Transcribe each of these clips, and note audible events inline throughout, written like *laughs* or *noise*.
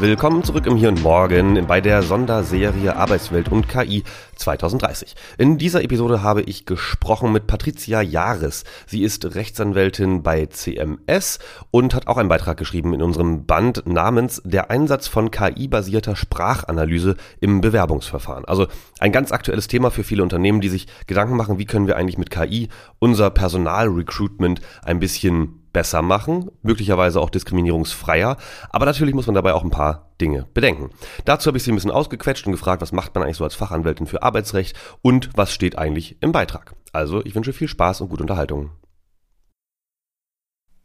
Willkommen zurück im Hier und Morgen bei der Sonderserie Arbeitswelt und KI 2030. In dieser Episode habe ich gesprochen mit Patricia Jahres. Sie ist Rechtsanwältin bei CMS und hat auch einen Beitrag geschrieben in unserem Band namens Der Einsatz von KI-basierter Sprachanalyse im Bewerbungsverfahren. Also ein ganz aktuelles Thema für viele Unternehmen, die sich Gedanken machen, wie können wir eigentlich mit KI unser Personalrecruitment ein bisschen besser machen, möglicherweise auch diskriminierungsfreier, aber natürlich muss man dabei auch ein paar Dinge bedenken. Dazu habe ich sie ein bisschen ausgequetscht und gefragt, was macht man eigentlich so als Fachanwältin für Arbeitsrecht und was steht eigentlich im Beitrag. Also, ich wünsche viel Spaß und gute Unterhaltung.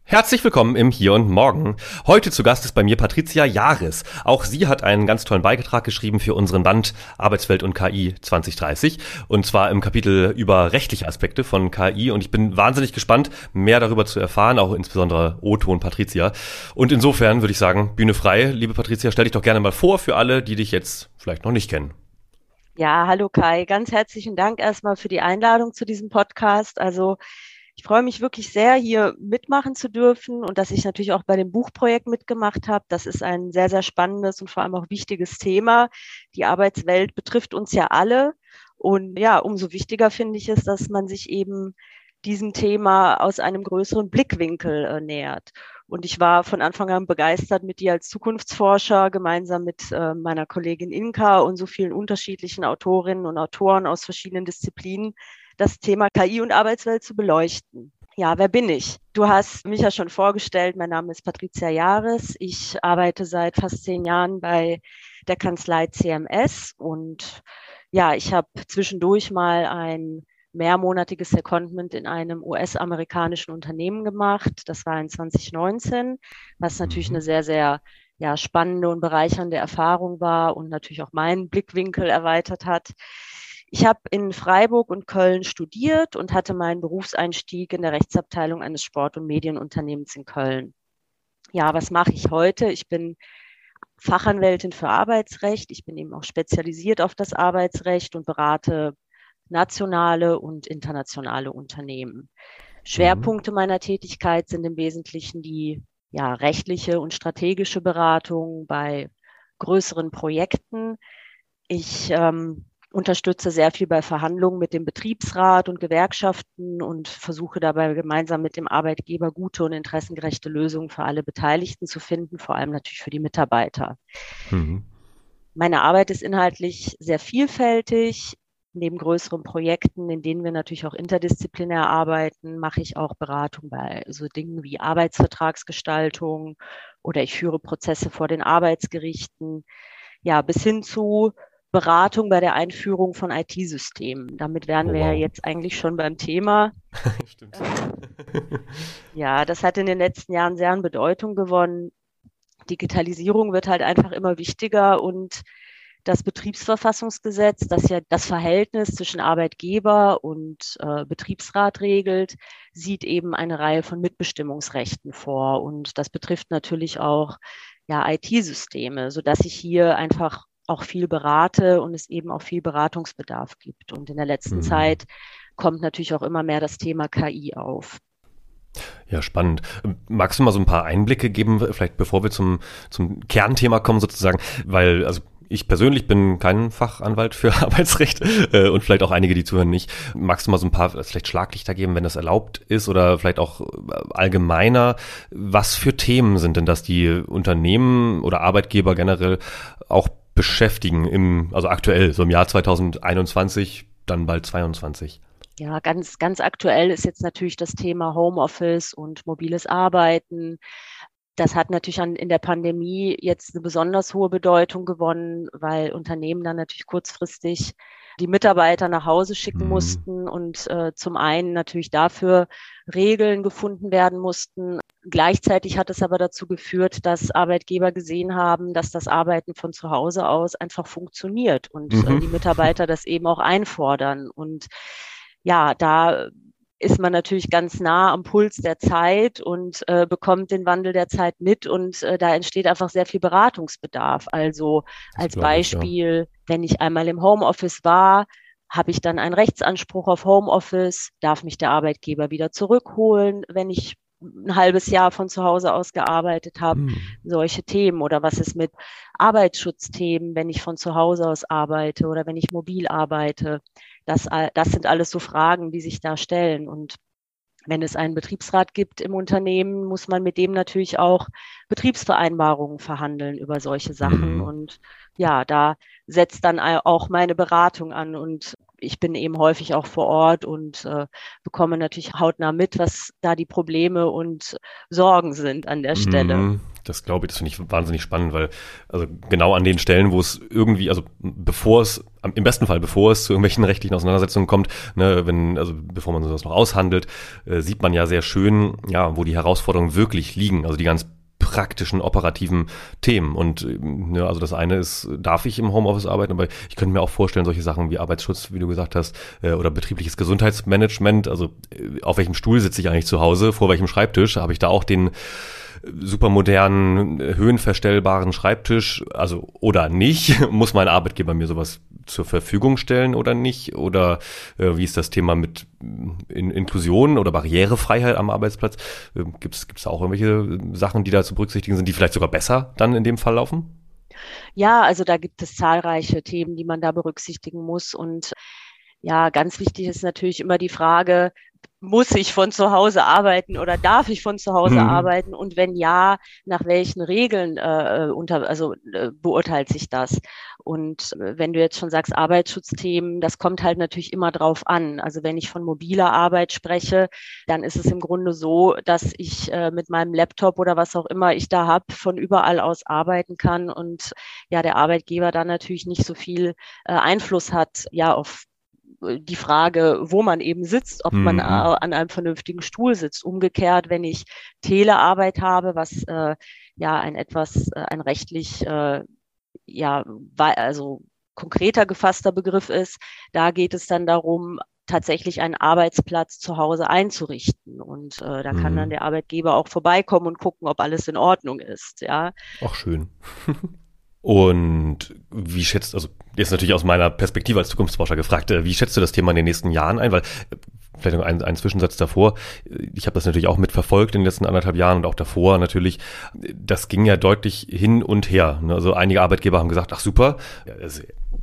Herzlich willkommen im Hier und Morgen. Heute zu Gast ist bei mir Patricia Jahres. Auch sie hat einen ganz tollen Beitrag geschrieben für unseren Band Arbeitswelt und KI 2030 und zwar im Kapitel über rechtliche Aspekte von KI und ich bin wahnsinnig gespannt, mehr darüber zu erfahren, auch insbesondere Otto und Patricia. Und insofern würde ich sagen, Bühne frei. Liebe Patricia, stell dich doch gerne mal vor für alle, die dich jetzt vielleicht noch nicht kennen. Ja, hallo Kai. Ganz herzlichen Dank erstmal für die Einladung zu diesem Podcast. Also ich freue mich wirklich sehr, hier mitmachen zu dürfen und dass ich natürlich auch bei dem Buchprojekt mitgemacht habe. Das ist ein sehr, sehr spannendes und vor allem auch wichtiges Thema. Die Arbeitswelt betrifft uns ja alle. Und ja, umso wichtiger finde ich es, dass man sich eben diesem Thema aus einem größeren Blickwinkel äh, nähert. Und ich war von Anfang an begeistert, mit dir als Zukunftsforscher gemeinsam mit äh, meiner Kollegin Inka und so vielen unterschiedlichen Autorinnen und Autoren aus verschiedenen Disziplinen das Thema KI und Arbeitswelt zu beleuchten. Ja, wer bin ich? Du hast mich ja schon vorgestellt. Mein Name ist Patricia Jahres. Ich arbeite seit fast zehn Jahren bei der Kanzlei CMS und ja, ich habe zwischendurch mal ein mehrmonatiges Secondment in einem US-amerikanischen Unternehmen gemacht. Das war in 2019, was natürlich mhm. eine sehr, sehr ja, spannende und bereichernde Erfahrung war und natürlich auch meinen Blickwinkel erweitert hat. Ich habe in Freiburg und Köln studiert und hatte meinen Berufseinstieg in der Rechtsabteilung eines Sport- und Medienunternehmens in Köln. Ja, was mache ich heute? Ich bin Fachanwältin für Arbeitsrecht. Ich bin eben auch spezialisiert auf das Arbeitsrecht und berate nationale und internationale Unternehmen. Schwerpunkte mhm. meiner Tätigkeit sind im Wesentlichen die ja, rechtliche und strategische Beratung bei größeren Projekten. Ich ähm, unterstütze sehr viel bei Verhandlungen mit dem Betriebsrat und Gewerkschaften und versuche dabei gemeinsam mit dem Arbeitgeber gute und interessengerechte Lösungen für alle Beteiligten zu finden, vor allem natürlich für die Mitarbeiter. Mhm. Meine Arbeit ist inhaltlich sehr vielfältig. Neben größeren Projekten, in denen wir natürlich auch interdisziplinär arbeiten, mache ich auch Beratung bei so Dingen wie Arbeitsvertragsgestaltung oder ich führe Prozesse vor den Arbeitsgerichten, ja, bis hin zu Beratung bei der Einführung von IT-Systemen. Damit wären oh, wir wow. ja jetzt eigentlich schon beim Thema. *laughs* Stimmt. ja, das hat in den letzten Jahren sehr an Bedeutung gewonnen. Digitalisierung wird halt einfach immer wichtiger und das Betriebsverfassungsgesetz, das ja das Verhältnis zwischen Arbeitgeber und äh, Betriebsrat regelt, sieht eben eine Reihe von Mitbestimmungsrechten vor. Und das betrifft natürlich auch ja, IT-Systeme, sodass ich hier einfach auch viel berate und es eben auch viel Beratungsbedarf gibt. Und in der letzten mhm. Zeit kommt natürlich auch immer mehr das Thema KI auf. Ja, spannend. Magst du mal so ein paar Einblicke geben, vielleicht bevor wir zum, zum Kernthema kommen sozusagen? Weil, also ich persönlich bin kein Fachanwalt für *laughs* Arbeitsrecht äh, und vielleicht auch einige, die zuhören, nicht. Magst du mal so ein paar vielleicht Schlaglichter geben, wenn das erlaubt ist oder vielleicht auch äh, allgemeiner? Was für Themen sind denn das, die Unternehmen oder Arbeitgeber generell auch beschäftigen im, also aktuell, so im Jahr 2021, dann bald 22? Ja, ganz, ganz aktuell ist jetzt natürlich das Thema Homeoffice und mobiles Arbeiten. Das hat natürlich an, in der Pandemie jetzt eine besonders hohe Bedeutung gewonnen, weil Unternehmen dann natürlich kurzfristig die Mitarbeiter nach Hause schicken mhm. mussten und äh, zum einen natürlich dafür Regeln gefunden werden mussten, Gleichzeitig hat es aber dazu geführt, dass Arbeitgeber gesehen haben, dass das Arbeiten von zu Hause aus einfach funktioniert und äh, mhm. die Mitarbeiter das eben auch einfordern. Und ja, da ist man natürlich ganz nah am Puls der Zeit und äh, bekommt den Wandel der Zeit mit und äh, da entsteht einfach sehr viel Beratungsbedarf. Also das als Beispiel, ich, ja. wenn ich einmal im Homeoffice war, habe ich dann einen Rechtsanspruch auf Homeoffice? Darf mich der Arbeitgeber wieder zurückholen, wenn ich ein halbes Jahr von zu Hause aus gearbeitet habe, hm. solche Themen oder was ist mit Arbeitsschutzthemen, wenn ich von zu Hause aus arbeite oder wenn ich mobil arbeite. Das, das sind alles so Fragen, die sich da stellen. Und wenn es einen Betriebsrat gibt im Unternehmen, muss man mit dem natürlich auch Betriebsvereinbarungen verhandeln über solche Sachen. Mhm. Und ja, da setzt dann auch meine Beratung an. Und ich bin eben häufig auch vor Ort und äh, bekomme natürlich hautnah mit, was da die Probleme und Sorgen sind an der Stelle. Mhm, das glaube ich, das finde ich wahnsinnig spannend, weil also genau an den Stellen, wo es irgendwie, also bevor es, im besten Fall bevor es zu irgendwelchen rechtlichen Auseinandersetzungen kommt, ne, wenn, also bevor man sowas noch aushandelt, äh, sieht man ja sehr schön, ja, wo die Herausforderungen wirklich liegen. Also die ganz praktischen, operativen Themen. Und ja, ne, also das eine ist, darf ich im Homeoffice arbeiten, aber ich könnte mir auch vorstellen, solche Sachen wie Arbeitsschutz, wie du gesagt hast, äh, oder betriebliches Gesundheitsmanagement, also äh, auf welchem Stuhl sitze ich eigentlich zu Hause, vor welchem Schreibtisch, habe ich da auch den supermodernen, höhenverstellbaren Schreibtisch, also oder nicht, *laughs* muss mein Arbeitgeber mir sowas zur Verfügung stellen oder nicht? Oder äh, wie ist das Thema mit äh, in Inklusion oder Barrierefreiheit am Arbeitsplatz? Äh, Gibt es da auch irgendwelche Sachen, die da zu berücksichtigen sind, die vielleicht sogar besser dann in dem Fall laufen? Ja, also da gibt es zahlreiche Themen, die man da berücksichtigen muss. Und ja, ganz wichtig ist natürlich immer die Frage, muss ich von zu Hause arbeiten oder darf ich von zu Hause mhm. arbeiten? Und wenn ja, nach welchen Regeln äh, unter, also äh, beurteilt sich das? Und äh, wenn du jetzt schon sagst, Arbeitsschutzthemen, das kommt halt natürlich immer drauf an. Also wenn ich von mobiler Arbeit spreche, dann ist es im Grunde so, dass ich äh, mit meinem Laptop oder was auch immer ich da habe, von überall aus arbeiten kann und ja, der Arbeitgeber dann natürlich nicht so viel äh, Einfluss hat, ja, auf die Frage, wo man eben sitzt, ob mhm. man an einem vernünftigen Stuhl sitzt. Umgekehrt, wenn ich Telearbeit habe, was äh, ja ein etwas, äh, ein rechtlich, äh, ja, also konkreter gefasster Begriff ist, da geht es dann darum, tatsächlich einen Arbeitsplatz zu Hause einzurichten. Und äh, da mhm. kann dann mhm. der Arbeitgeber auch vorbeikommen und gucken, ob alles in Ordnung ist. Ja. Auch schön. *laughs* Und wie schätzt, also jetzt natürlich aus meiner Perspektive als Zukunftsforscher gefragt, äh, wie schätzt du das Thema in den nächsten Jahren ein? Weil äh, vielleicht noch ein, ein Zwischensatz davor. Ich habe das natürlich auch mitverfolgt in den letzten anderthalb Jahren und auch davor natürlich. Das ging ja deutlich hin und her. Ne? Also einige Arbeitgeber haben gesagt, ach super,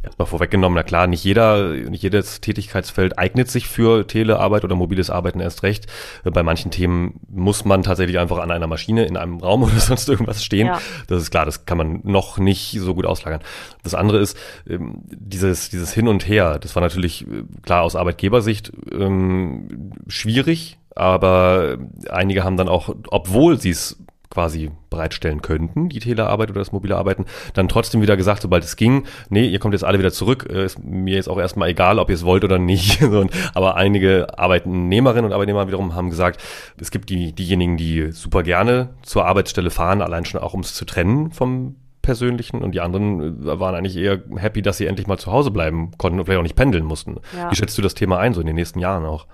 erstmal vorweggenommen, na klar, nicht jeder, nicht jedes Tätigkeitsfeld eignet sich für Telearbeit oder mobiles Arbeiten erst recht. Bei manchen Themen muss man tatsächlich einfach an einer Maschine in einem Raum *laughs* oder sonst irgendwas stehen. Ja. Das ist klar, das kann man noch nicht so gut auslagern. Das andere ist, ähm, dieses, dieses Hin und Her, das war natürlich äh, klar aus Arbeitgebersicht ähm, schwierig, aber einige haben dann auch, obwohl sie es quasi bereitstellen könnten, die Telearbeit oder das mobile Arbeiten, dann trotzdem wieder gesagt, sobald es ging, nee, ihr kommt jetzt alle wieder zurück, äh, ist mir jetzt auch erstmal egal, ob ihr es wollt oder nicht. *laughs* Aber einige Arbeitnehmerinnen und Arbeitnehmer wiederum haben gesagt, es gibt die, diejenigen, die super gerne zur Arbeitsstelle fahren, allein schon auch um es zu trennen vom persönlichen und die anderen äh, waren eigentlich eher happy, dass sie endlich mal zu Hause bleiben konnten und vielleicht auch nicht pendeln mussten. Ja. Wie schätzt du das Thema ein, so in den nächsten Jahren auch?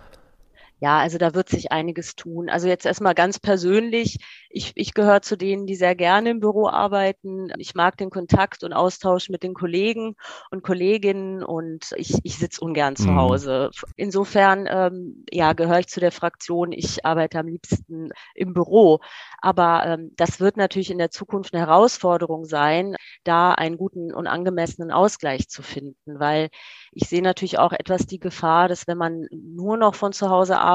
Ja, also da wird sich einiges tun. Also jetzt erstmal ganz persönlich. Ich, ich gehöre zu denen, die sehr gerne im Büro arbeiten. Ich mag den Kontakt und Austausch mit den Kollegen und Kolleginnen und ich, ich sitze ungern zu mhm. Hause. Insofern, ähm, ja, gehöre ich zu der Fraktion. Ich arbeite am liebsten im Büro. Aber ähm, das wird natürlich in der Zukunft eine Herausforderung sein, da einen guten und angemessenen Ausgleich zu finden, weil ich sehe natürlich auch etwas die Gefahr, dass wenn man nur noch von zu Hause arbeitet,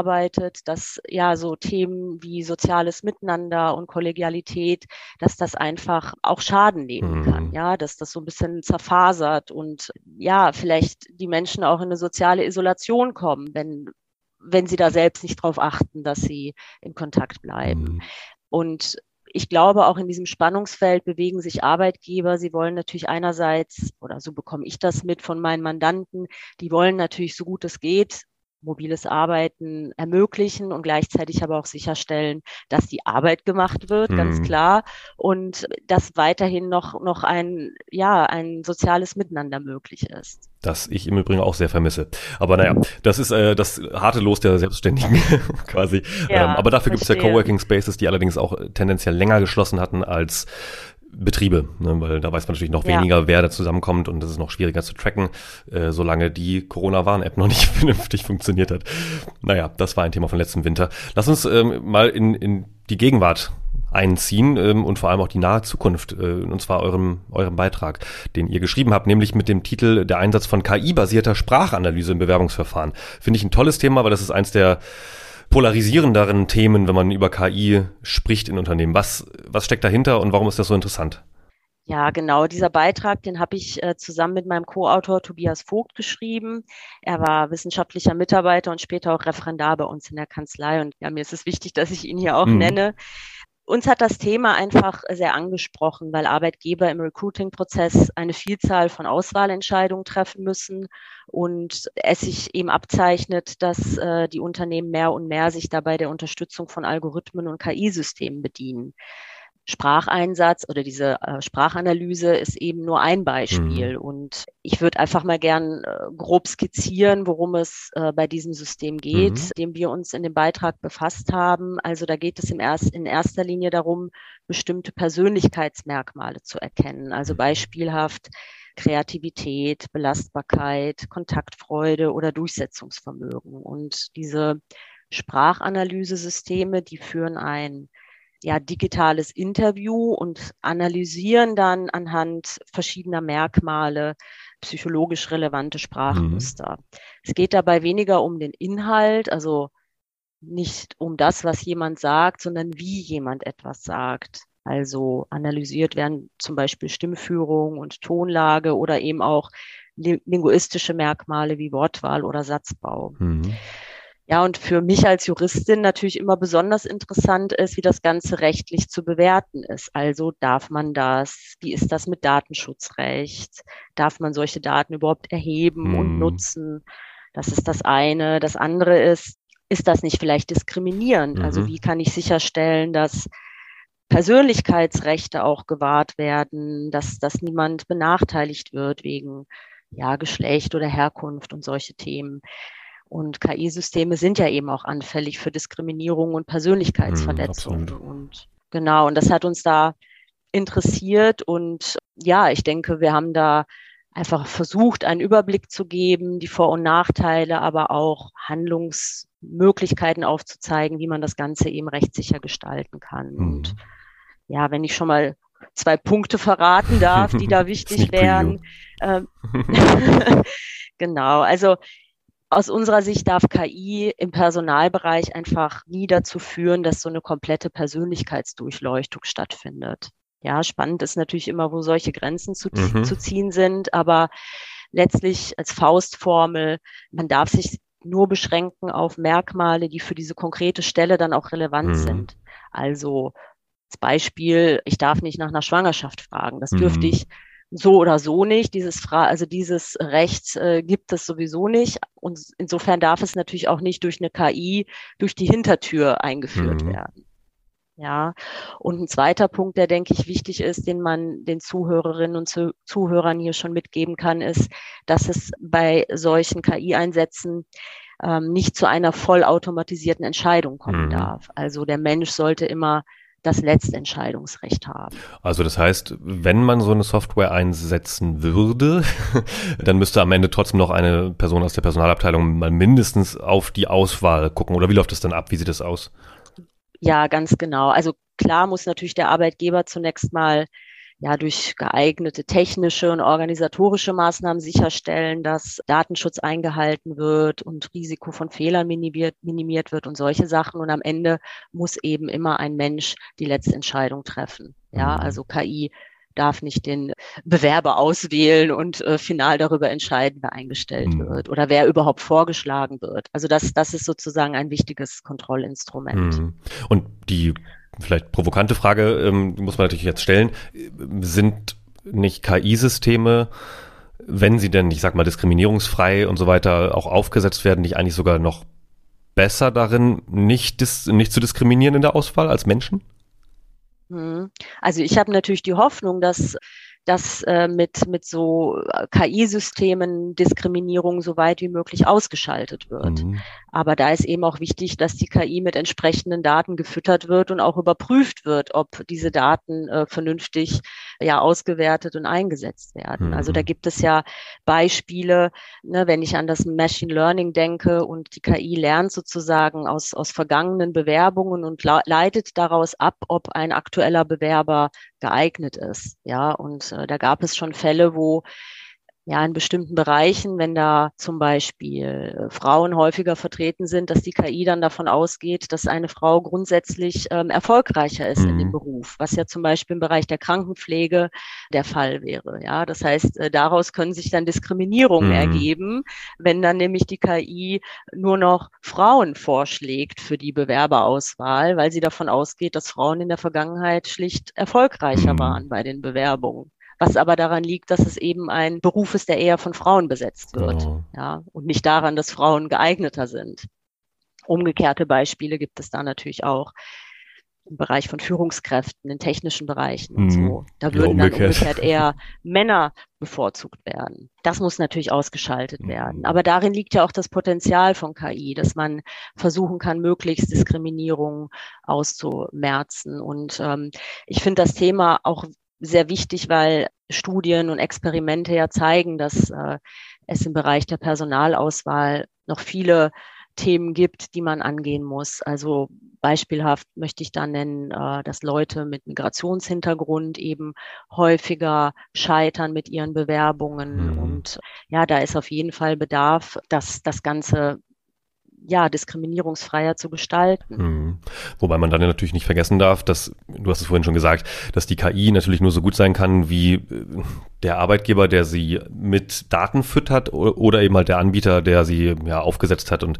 dass ja so Themen wie soziales Miteinander und Kollegialität, dass das einfach auch Schaden nehmen kann, mhm. ja, dass das so ein bisschen zerfasert und ja, vielleicht die Menschen auch in eine soziale Isolation kommen, wenn wenn sie da selbst nicht darauf achten, dass sie in Kontakt bleiben. Mhm. Und ich glaube, auch in diesem Spannungsfeld bewegen sich Arbeitgeber. Sie wollen natürlich einerseits, oder so bekomme ich das mit von meinen Mandanten, die wollen natürlich so gut es geht mobiles Arbeiten ermöglichen und gleichzeitig aber auch sicherstellen, dass die Arbeit gemacht wird, mhm. ganz klar, und dass weiterhin noch, noch ein, ja, ein soziales Miteinander möglich ist. Das ich im Übrigen auch sehr vermisse. Aber naja, das ist äh, das harte Los der Selbstständigen *laughs* quasi. Ja, ähm, aber dafür gibt es ja Coworking Spaces, die allerdings auch tendenziell länger geschlossen hatten als Betriebe, ne, weil da weiß man natürlich noch ja. weniger, wer da zusammenkommt und das ist noch schwieriger zu tracken, äh, solange die Corona-Warn-App noch nicht *laughs* vernünftig funktioniert hat. Naja, das war ein Thema von letztem Winter. Lass uns ähm, mal in, in die Gegenwart einziehen ähm, und vor allem auch die nahe Zukunft, äh, und zwar eurem, eurem Beitrag, den ihr geschrieben habt, nämlich mit dem Titel Der Einsatz von KI-basierter Sprachanalyse im Bewerbungsverfahren. Finde ich ein tolles Thema, weil das ist eins der polarisierenderen Themen, wenn man über KI spricht in Unternehmen. Was, was steckt dahinter und warum ist das so interessant? Ja, genau. Dieser Beitrag, den habe ich äh, zusammen mit meinem Co-Autor Tobias Vogt geschrieben. Er war wissenschaftlicher Mitarbeiter und später auch Referendar bei uns in der Kanzlei. Und ja, mir ist es wichtig, dass ich ihn hier auch mhm. nenne. Uns hat das Thema einfach sehr angesprochen, weil Arbeitgeber im Recruiting-Prozess eine Vielzahl von Auswahlentscheidungen treffen müssen und es sich eben abzeichnet, dass äh, die Unternehmen mehr und mehr sich dabei der Unterstützung von Algorithmen und KI-Systemen bedienen. Spracheinsatz oder diese äh, Sprachanalyse ist eben nur ein Beispiel. Mhm. Und ich würde einfach mal gern äh, grob skizzieren, worum es äh, bei diesem System geht, mhm. dem wir uns in dem Beitrag befasst haben. Also da geht es im erst, in erster Linie darum, bestimmte Persönlichkeitsmerkmale zu erkennen. Also mhm. beispielhaft Kreativität, Belastbarkeit, Kontaktfreude oder Durchsetzungsvermögen. Und diese Sprachanalysesysteme, die führen ein ja, digitales Interview und analysieren dann anhand verschiedener Merkmale psychologisch relevante Sprachmuster. Mhm. Es geht dabei weniger um den Inhalt, also nicht um das, was jemand sagt, sondern wie jemand etwas sagt. Also analysiert werden zum Beispiel Stimmführung und Tonlage oder eben auch linguistische Merkmale wie Wortwahl oder Satzbau. Mhm. Ja, und für mich als Juristin natürlich immer besonders interessant ist, wie das Ganze rechtlich zu bewerten ist. Also darf man das? Wie ist das mit Datenschutzrecht? Darf man solche Daten überhaupt erheben hm. und nutzen? Das ist das eine. Das andere ist, ist das nicht vielleicht diskriminierend? Also mhm. Also wie kann ich sicherstellen, dass Persönlichkeitsrechte auch gewahrt werden, dass, dass niemand benachteiligt wird wegen ja, Geschlecht oder Herkunft und solche Themen. Und KI-Systeme sind ja eben auch anfällig für Diskriminierung und Persönlichkeitsverletzung. Mm, und genau, und das hat uns da interessiert. Und ja, ich denke, wir haben da einfach versucht, einen Überblick zu geben, die Vor- und Nachteile, aber auch Handlungsmöglichkeiten aufzuzeigen, wie man das Ganze eben rechtssicher gestalten kann. Mm. Und ja, wenn ich schon mal zwei Punkte verraten darf, die da *laughs* wichtig wären. Ähm, *laughs* genau, also aus unserer Sicht darf KI im Personalbereich einfach nie dazu führen, dass so eine komplette Persönlichkeitsdurchleuchtung stattfindet. Ja, spannend ist natürlich immer, wo solche Grenzen zu, mhm. zu ziehen sind, aber letztlich als Faustformel, man darf sich nur beschränken auf Merkmale, die für diese konkrete Stelle dann auch relevant mhm. sind. Also als Beispiel, ich darf nicht nach einer Schwangerschaft fragen. Das dürfte mhm. ich so oder so nicht. Dieses Fra also dieses Recht äh, gibt es sowieso nicht. Und insofern darf es natürlich auch nicht durch eine KI durch die Hintertür eingeführt mhm. werden. Ja, und ein zweiter Punkt, der denke ich wichtig ist, den man den Zuhörerinnen und Zu Zuhörern hier schon mitgeben kann, ist, dass es bei solchen KI-Einsätzen ähm, nicht zu einer vollautomatisierten Entscheidung kommen mhm. darf. Also der Mensch sollte immer das Letztentscheidungsrecht haben. Also das heißt, wenn man so eine Software einsetzen würde, *laughs* dann müsste am Ende trotzdem noch eine Person aus der Personalabteilung mal mindestens auf die Auswahl gucken. Oder wie läuft das dann ab? Wie sieht das aus? Ja, ganz genau. Also klar muss natürlich der Arbeitgeber zunächst mal ja durch geeignete technische und organisatorische Maßnahmen sicherstellen, dass Datenschutz eingehalten wird und Risiko von Fehlern minimiert, minimiert wird und solche Sachen. Und am Ende muss eben immer ein Mensch die letzte Entscheidung treffen. Ja, mhm. also KI darf nicht den Bewerber auswählen und äh, final darüber entscheiden, wer eingestellt mhm. wird oder wer überhaupt vorgeschlagen wird. Also das, das ist sozusagen ein wichtiges Kontrollinstrument. Mhm. Und die vielleicht provokante Frage, ähm, muss man natürlich jetzt stellen, sind nicht KI-Systeme wenn sie denn, ich sag mal, diskriminierungsfrei und so weiter auch aufgesetzt werden, nicht eigentlich sogar noch besser darin, nicht, dis nicht zu diskriminieren in der Auswahl als Menschen? Hm. Also ich habe natürlich die Hoffnung, dass dass äh, mit, mit so äh, KI-Systemen Diskriminierung so weit wie möglich ausgeschaltet wird. Mhm. Aber da ist eben auch wichtig, dass die KI mit entsprechenden Daten gefüttert wird und auch überprüft wird, ob diese Daten äh, vernünftig ja ausgewertet und eingesetzt werden. Mhm. Also da gibt es ja Beispiele, ne, wenn ich an das Machine Learning denke und die KI lernt sozusagen aus, aus vergangenen Bewerbungen und leitet daraus ab, ob ein aktueller Bewerber geeignet ist. Ja, und äh, da gab es schon Fälle, wo ja in bestimmten Bereichen, wenn da zum Beispiel äh, Frauen häufiger vertreten sind, dass die KI dann davon ausgeht, dass eine Frau grundsätzlich ähm, erfolgreicher ist mhm. in dem mhm. Beruf, was ja zum Beispiel im Bereich der Krankenpflege der Fall wäre. Ja, das heißt, äh, daraus können sich dann Diskriminierungen mhm. ergeben, wenn dann nämlich die KI nur noch Frauen vorschlägt für die Bewerberauswahl, weil sie davon ausgeht, dass Frauen in der Vergangenheit schlicht erfolgreicher mhm. waren bei den Bewerbungen was aber daran liegt, dass es eben ein Beruf ist, der eher von Frauen besetzt wird. Oh. Ja, und nicht daran, dass Frauen geeigneter sind. Umgekehrte Beispiele gibt es da natürlich auch im Bereich von Führungskräften, in technischen Bereichen und mhm. so. Da würden ja, dann umgekehrt eher Männer bevorzugt werden. Das muss natürlich ausgeschaltet mhm. werden. Aber darin liegt ja auch das Potenzial von KI, dass man versuchen kann, möglichst Diskriminierung auszumerzen. Und ähm, ich finde das Thema auch sehr wichtig, weil Studien und Experimente ja zeigen, dass äh, es im Bereich der Personalauswahl noch viele Themen gibt, die man angehen muss. Also beispielhaft möchte ich da nennen, äh, dass Leute mit Migrationshintergrund eben häufiger scheitern mit ihren Bewerbungen. Mhm. Und ja, da ist auf jeden Fall Bedarf, dass das Ganze ja, diskriminierungsfreier zu gestalten. Hm. Wobei man dann natürlich nicht vergessen darf, dass, du hast es vorhin schon gesagt, dass die KI natürlich nur so gut sein kann, wie äh, der Arbeitgeber, der sie mit Daten füttert oder eben halt der Anbieter, der sie ja aufgesetzt hat und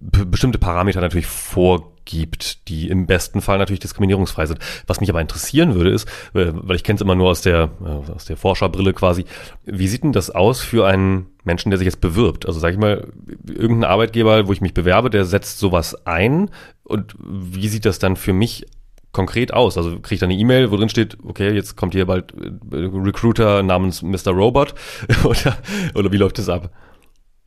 bestimmte Parameter natürlich vorgibt gibt, die im besten Fall natürlich diskriminierungsfrei sind. Was mich aber interessieren würde, ist, äh, weil ich kenne es immer nur aus der, äh, aus der Forscherbrille quasi, wie sieht denn das aus für einen Menschen, der sich jetzt bewirbt? Also sage ich mal, irgendein Arbeitgeber, wo ich mich bewerbe, der setzt sowas ein und wie sieht das dann für mich konkret aus? Also kriege ich dann eine E-Mail, wo drin steht, okay, jetzt kommt hier bald äh, Recruiter namens Mr. Robot *laughs* oder, oder wie läuft das ab?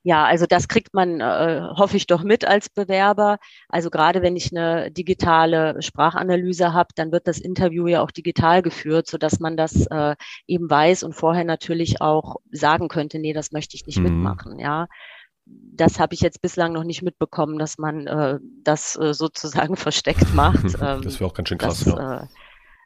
Ja, also das kriegt man, äh, hoffe ich doch mit als Bewerber. Also gerade wenn ich eine digitale Sprachanalyse habe, dann wird das Interview ja auch digital geführt, so dass man das äh, eben weiß und vorher natürlich auch sagen könnte, nee, das möchte ich nicht mhm. mitmachen. Ja, das habe ich jetzt bislang noch nicht mitbekommen, dass man äh, das äh, sozusagen *laughs* versteckt macht. *laughs* Ähm, das wäre auch ganz schön krass. Das, ja. äh,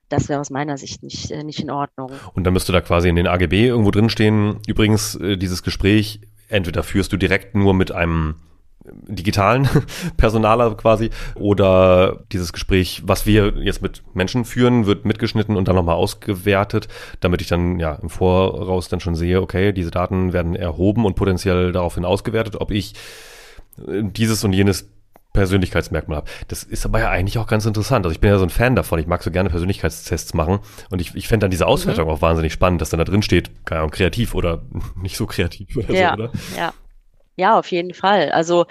das wäre aus meiner Sicht nicht, äh, nicht in Ordnung. Und dann müsste da quasi in den AGB irgendwo drin stehen, übrigens, äh, dieses Gespräch entweder führst du direkt nur mit einem digitalen *laughs* Personaler quasi oder dieses Gespräch, was wir jetzt mit Menschen führen, wird mitgeschnitten und dann nochmal ausgewertet, damit ich dann ja im Voraus dann schon sehe, okay, diese Daten werden erhoben und potenziell daraufhin ausgewertet, ob ich äh, dieses und jenes Persönlichkeitsmerkmal habe. Das ist aber ja eigentlich auch ganz interessant. Also ich bin ja so ein Fan davon. Ich mag so gerne Persönlichkeitstests machen. Und ich, ich fände dann diese Auswertung mhm. auch wahnsinnig spannend, dass dann da drin steht, keine Ahnung, kreativ oder *laughs* nicht so kreativ oder ja, so, oder? Ja. Ja, auf jeden Fall. Also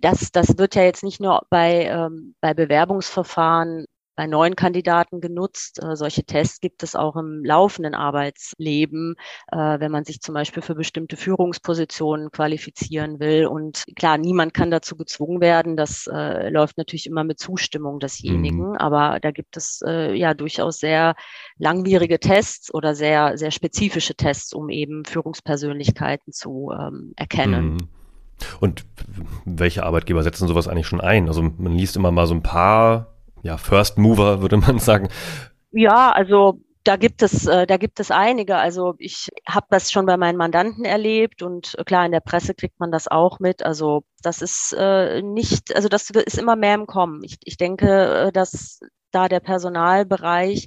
das, das wird ja jetzt nicht nur bei, ähm, bei Bewerbungsverfahren bei neuen Kandidaten genutzt. Äh, solche Tests gibt es auch im laufenden Arbeitsleben, äh, wenn man sich zum Beispiel für bestimmte Führungspositionen qualifizieren will. Und klar, niemand kann dazu gezwungen werden. Das äh, läuft natürlich immer mit Zustimmung desjenigen. Mhm. Aber da gibt es äh, ja durchaus sehr langwierige Tests oder sehr, sehr spezifische Tests, um eben Führungspersönlichkeiten zu ähm, erkennen. Mhm. Und welche Arbeitgeber setzen sowas eigentlich schon ein? Also man liest immer mal so ein paar ja, First Mover, *laughs* würde man sagen. Ja, also da gibt es, äh, da gibt es einige. Also ich habe das schon bei meinen Mandanten erlebt und äh, klar in der Presse kriegt man das auch mit. Also das ist äh, nicht, also das ist immer mehr im Kommen. Ich, ich denke, äh, dass da der Personalbereich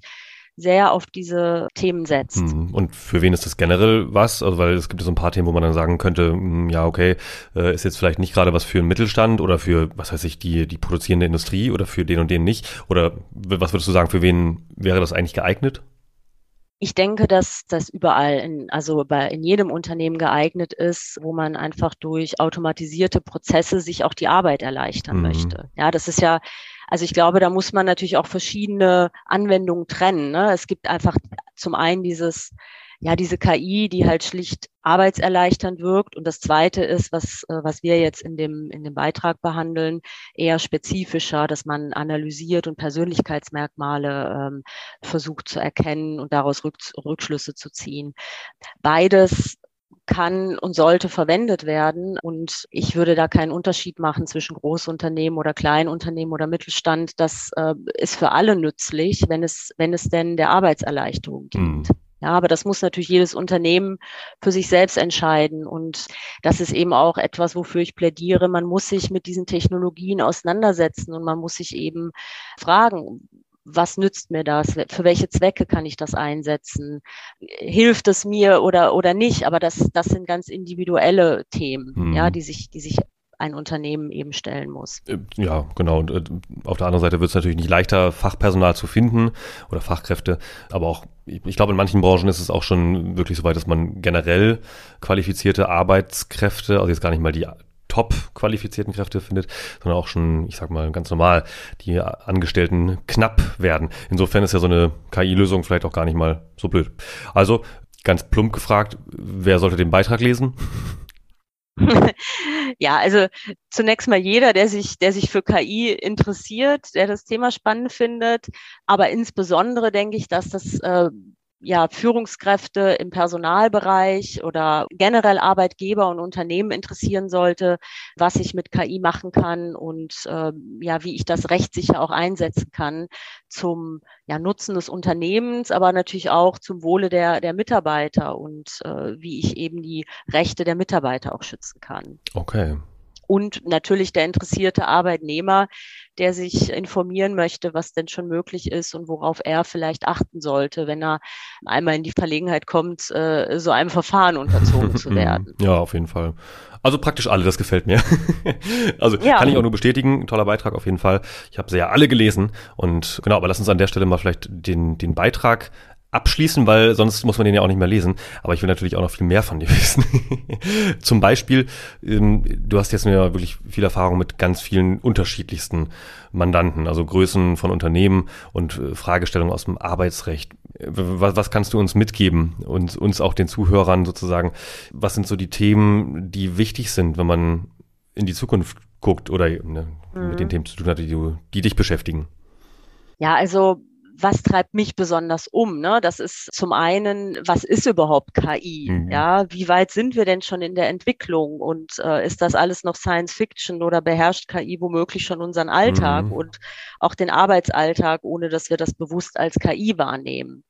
sehr auf diese Themen setzt. Mhm. Und für wen ist das generell was? Also weil es gibt so ein paar Themen, wo man dann sagen könnte, hm, ja, okay, äh, ist jetzt vielleicht nicht gerade was für einen Mittelstand oder für, was weiß ich, die, die produzierende Industrie oder für den und den nicht. Oder was würdest du sagen, für wen wäre das eigentlich geeignet? Ich denke, dass das überall, in, also bei, in jedem Unternehmen geeignet ist, wo man einfach durch automatisierte Prozesse sich auch die Arbeit erleichtern mhm. möchte. Ja, das ist ja, also ich glaube, da muss man natürlich auch verschiedene Anwendungen trennen. Ne? Es gibt einfach zum einen dieses ja, diese KI, die halt schlicht arbeitserleichternd wirkt. Und das zweite ist, was, äh, was wir jetzt in dem, in dem Beitrag behandeln, eher spezifischer, dass man analysiert und Persönlichkeitsmerkmale ähm, versucht zu erkennen und daraus Rück, Rückschlüsse zu ziehen. Beides kann und sollte verwendet werden. Und ich würde da keinen Unterschied machen zwischen Großunternehmen oder Kleinunternehmen oder Mittelstand. Das äh, ist für alle nützlich, wenn es, wenn es denn der Arbeitserleichterung dient. Mhm. Ja, aber das muss natürlich jedes Unternehmen für sich selbst entscheiden. Und das ist eben auch etwas, wofür ich plädiere. Man muss sich mit diesen Technologien auseinandersetzen und man muss sich eben fragen, was nützt mir das? Für welche Zwecke kann ich das einsetzen? Hilft es mir oder, oder nicht? Aber das, das sind ganz individuelle Themen, hm. ja, die sich, die sich ein Unternehmen eben stellen muss. Äh, ja, genau. Und äh, auf der anderen Seite wird es natürlich nicht leichter, Fachpersonal zu finden oder Fachkräfte. Aber auch, ich glaube, in manchen Branchen ist es auch schon wirklich so weit, dass man generell qualifizierte Arbeitskräfte, also jetzt gar nicht mal die top qualifizierten Kräfte findet, sondern auch schon, ich sag mal, ganz normal die Angestellten knapp werden. Insofern ist ja so eine KI-Lösung vielleicht auch gar nicht mal so blöd. Also ganz plump gefragt, wer sollte den Beitrag lesen? *laughs* ja, also zunächst mal jeder, der sich, der sich für KI interessiert, der das Thema spannend findet. Aber insbesondere denke ich, dass das äh, ja, Führungskräfte im Personalbereich oder generell Arbeitgeber und Unternehmen interessieren sollte, was ich mit KI machen kann und äh, ja, wie ich das rechtssicher auch einsetzen kann zum ja, Nutzen des Unternehmens, aber natürlich auch zum Wohle der, der Mitarbeiter und äh, wie ich eben die Rechte der Mitarbeiter auch schützen kann. Okay, und natürlich der interessierte Arbeitnehmer, der sich informieren möchte, was denn schon möglich ist und worauf er vielleicht achten sollte, wenn er einmal in die Verlegenheit kommt, äh, so einem Verfahren unterzogen *laughs* zu werden. Ja, auf jeden Fall. Also praktisch alle, das gefällt mir. *laughs* also ja. kann ich auch nur bestätigen, toller Beitrag auf jeden Fall. Ich habe sie ja alle gelesen und genau, aber lass uns an der Stelle mal vielleicht den, den Beitrag abschließen, weil sonst muss man den ja auch nicht mehr lesen. Aber ich will natürlich auch noch viel mehr von dir *laughs* wissen. Zum Beispiel, ähm, du hast jetzt ja wirklich viel Erfahrung mit ganz vielen unterschiedlichsten Mandanten, also Größen von Unternehmen und äh, Fragestellungen aus dem Arbeitsrecht. Was, was kannst du uns mitgeben und uns auch den Zuhörern sozusagen? Was sind so die Themen, die wichtig sind, wenn man in die Zukunft guckt oder ne, mhm. mit den Themen zu tun hat, die, die dich beschäftigen? Ja, also was treibt mich besonders um? Ne? Das ist zum einen, was ist überhaupt KI? Mhm. Ja, wie weit sind wir denn schon in der Entwicklung? Und äh, ist das alles noch Science Fiction oder beherrscht KI womöglich schon unseren Alltag mhm. und auch den Arbeitsalltag, ohne dass wir das bewusst als KI wahrnehmen?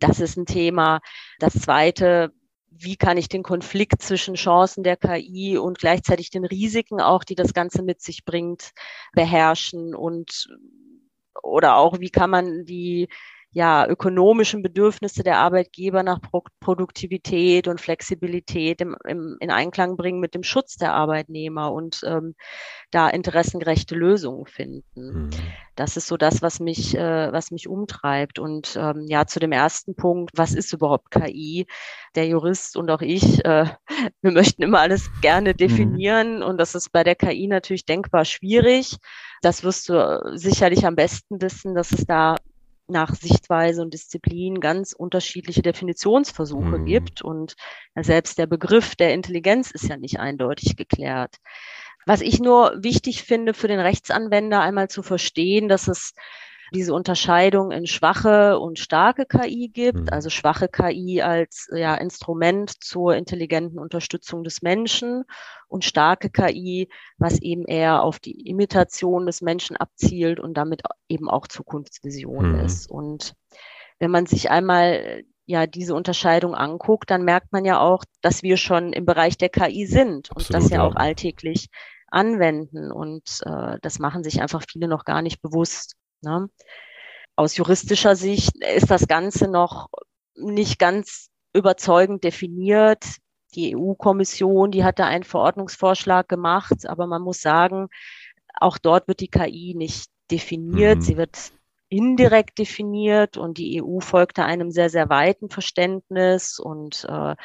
Das ist ein Thema. Das zweite, wie kann ich den Konflikt zwischen Chancen der KI und gleichzeitig den Risiken auch, die das Ganze mit sich bringt, beherrschen und oder auch wie kann man die ja, ökonomischen Bedürfnisse der Arbeitgeber nach Pro Produktivität und Flexibilität im, im, in Einklang bringen mit dem Schutz der Arbeitnehmer und ähm, da interessengerechte Lösungen finden. Mhm. Das ist so das, was mich, äh, was mich umtreibt. Und ähm, ja, zu dem ersten Punkt, was ist überhaupt KI? Der Jurist und auch ich, äh, *laughs* wir möchten immer alles gerne mhm. definieren mhm. und das ist bei der KI natürlich denkbar schwierig. Das wirst du sicherlich am besten wissen, dass es da nach Sichtweise und Disziplin ganz unterschiedliche Definitionsversuche mhm. gibt. Und selbst der Begriff der Intelligenz ist ja nicht eindeutig geklärt. Was ich nur wichtig finde für den Rechtsanwender einmal zu verstehen, dass es diese Unterscheidung in schwache und starke KI gibt, mhm. also schwache KI als ja, Instrument zur intelligenten Unterstützung des Menschen und starke KI, was eben eher auf die Imitation des Menschen abzielt und damit eben auch Zukunftsvision mhm. ist. Und wenn man sich einmal ja diese Unterscheidung anguckt, dann merkt man ja auch, dass wir schon im Bereich der KI sind Absolut, und das ja, ja auch alltäglich anwenden. Und äh, das machen sich einfach viele noch gar nicht bewusst. Ne? Aus juristischer Sicht ist das Ganze noch nicht ganz überzeugend definiert. Die EU-Kommission, die hat da einen Verordnungsvorschlag gemacht, aber man muss sagen, auch dort wird die KI nicht definiert. Mhm. Sie wird indirekt definiert und die EU folgte einem sehr, sehr weiten Verständnis. Und äh,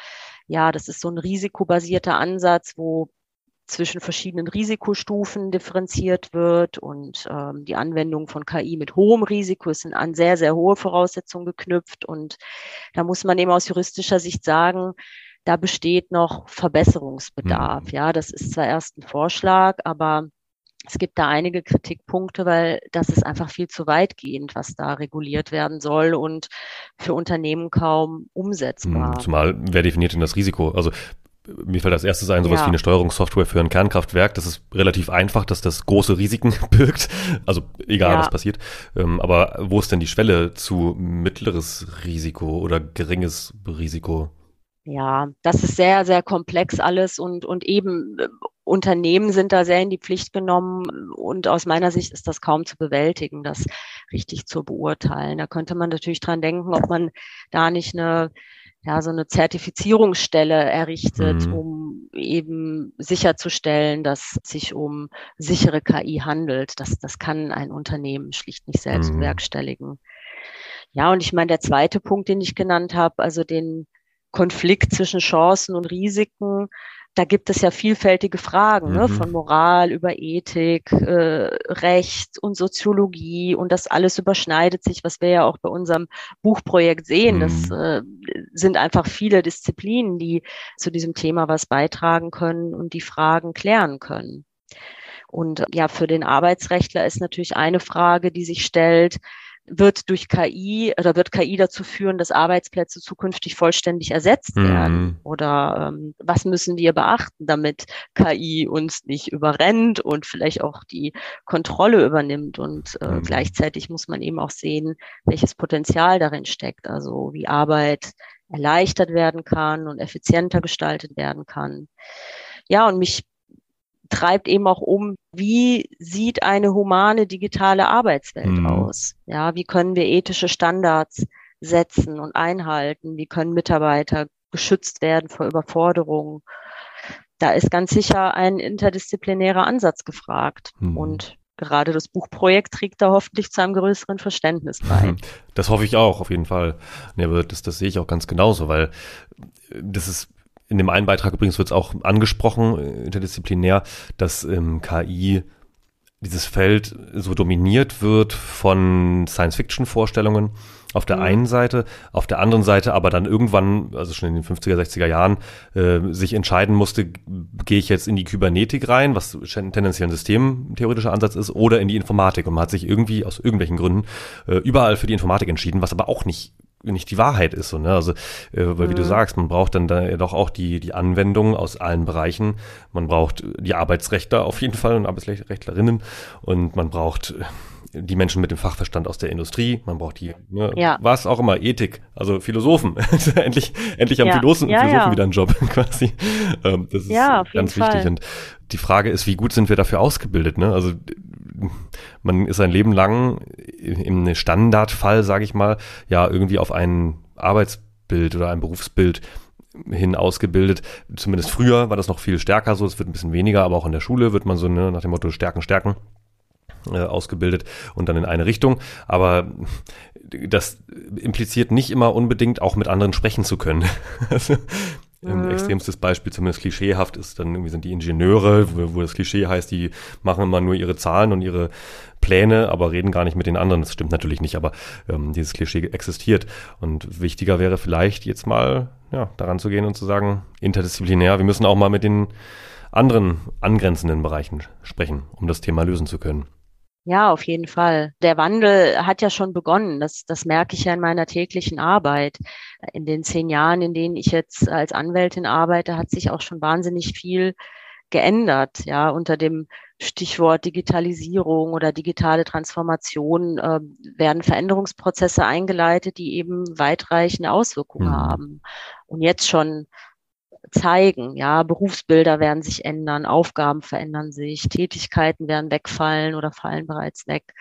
ja, das ist so ein risikobasierter Ansatz, wo zwischen verschiedenen Risikostufen differenziert wird und ähm, die Anwendung von KI mit hohem Risiko ist an sehr, sehr hohe Voraussetzungen geknüpft. Und da muss man eben aus juristischer Sicht sagen, da besteht noch Verbesserungsbedarf. Mhm. Ja, das ist zwar erst ein Vorschlag, aber es gibt da einige Kritikpunkte, weil das ist einfach viel zu weitgehend, was da reguliert werden soll und für Unternehmen kaum umsetzbar. Mhm. Zumal, wer definiert denn das Risiko? Also mir fällt als erstes ein, sowas ja. wie eine Steuerungssoftware für ein Kernkraftwerk. Das ist relativ einfach, dass das große Risiken *laughs* birgt. Also egal, ja. was passiert. Ähm, aber wo ist denn die Schwelle zu mittleres Risiko oder geringes Risiko? Ja, das ist sehr, sehr komplex alles und, und eben äh, Unternehmen sind da sehr in die Pflicht genommen und aus meiner Sicht ist das kaum zu bewältigen, das richtig zu beurteilen. Da könnte man natürlich dran denken, ob man da nicht eine ja, so eine Zertifizierungsstelle errichtet, mhm. um eben sicherzustellen, dass es sich um sichere KI handelt. Das, das kann ein Unternehmen schlicht nicht selbst mhm. bewerkstelligen. Ja, und ich meine, der zweite Punkt, den ich genannt habe, also den Konflikt zwischen Chancen und Risiken, da gibt es ja vielfältige Fragen, ne, mhm. ne, von Moral über Ethik, äh, Recht und Soziologie und das alles überschneidet sich, was wir ja auch bei unserem Buchprojekt sehen. Mhm. Das äh, sind einfach viele Disziplinen, die zu diesem Thema was beitragen können und die Fragen klären können. Und ja, für den Arbeitsrechtler ist natürlich eine Frage, die sich stellt, wird durch KI oder wird KI dazu führen, dass Arbeitsplätze zukünftig vollständig ersetzt mhm. werden? Oder ähm, was müssen wir beachten, damit KI uns nicht überrennt und vielleicht auch die Kontrolle übernimmt? Und äh, mhm. gleichzeitig muss man eben auch sehen, welches Potenzial darin steckt, also wie Arbeit erleichtert werden kann und effizienter gestaltet werden kann. Ja, und mich treibt eben auch um, wie sieht eine humane digitale Arbeitswelt mhm. aus? Ja, wie können wir ethische Standards setzen und einhalten? Wie können Mitarbeiter geschützt werden vor Überforderungen? Da ist ganz sicher ein interdisziplinärer Ansatz gefragt. Mhm. Und gerade das Buchprojekt trägt da hoffentlich zu einem größeren Verständnis *laughs* bei. Das hoffe ich auch, auf jeden Fall. Ja, aber das, das sehe ich auch ganz genauso, weil das ist in dem einen Beitrag übrigens wird es auch angesprochen, äh, interdisziplinär, dass ähm, KI dieses Feld so dominiert wird von Science-Fiction-Vorstellungen auf der mhm. einen Seite, auf der anderen Seite aber dann irgendwann, also schon in den 50er, 60er Jahren, äh, sich entscheiden musste, gehe ich jetzt in die Kybernetik rein, was tendenziell ein systemtheoretischer Ansatz ist, oder in die Informatik. Und man hat sich irgendwie aus irgendwelchen Gründen äh, überall für die Informatik entschieden, was aber auch nicht nicht die Wahrheit ist. So, ne? Also, äh, weil wie mhm. du sagst, man braucht dann da doch auch die, die Anwendung aus allen Bereichen. Man braucht die Arbeitsrechtler auf jeden Fall und Arbeitsrechtlerinnen und man braucht die Menschen mit dem Fachverstand aus der Industrie, man braucht die, ne, ja. was auch immer, Ethik, also Philosophen. *laughs* endlich, endlich haben ja. Philosophen, ja, Philosophen wieder einen Job *laughs* quasi. Ähm, das ist ja, ganz wichtig. Fall. Und die Frage ist, wie gut sind wir dafür ausgebildet? Ne? Also man ist ein Leben lang im Standardfall, sage ich mal, ja irgendwie auf ein Arbeitsbild oder ein Berufsbild hin ausgebildet. Zumindest früher war das noch viel stärker so, es wird ein bisschen weniger, aber auch in der Schule wird man so ne, nach dem Motto Stärken, Stärken ausgebildet und dann in eine Richtung. Aber das impliziert nicht immer unbedingt auch mit anderen sprechen zu können. *laughs* Also, ein mhm. extremstes Beispiel, zumindest klischeehaft ist, dann irgendwie sind die Ingenieure, wo, wo, das Klischee heißt, die machen immer nur ihre Zahlen und ihre Pläne, aber reden gar nicht mit den anderen. Das stimmt natürlich nicht, aber ähm, dieses Klischee existiert. Und wichtiger wäre vielleicht jetzt mal ja, daran zu gehen und zu sagen, interdisziplinär, wir müssen auch mal mit den anderen angrenzenden Bereichen sprechen, um das Thema lösen zu können. Ja, auf jeden Fall. Der Wandel hat ja schon begonnen. Das, das merke ich ja in meiner täglichen Arbeit. In den zehn Jahren, in denen ich jetzt als Anwältin arbeite, hat sich auch schon wahnsinnig viel geändert. Ja, unter dem Stichwort Digitalisierung oder digitale Transformation äh, werden Veränderungsprozesse eingeleitet, die eben weitreichende Auswirkungen mhm. haben. Und jetzt schon zeigen. Ja, Berufsbilder werden sich ändern, Aufgaben verändern sich, Tätigkeiten werden wegfallen oder fallen bereits weg.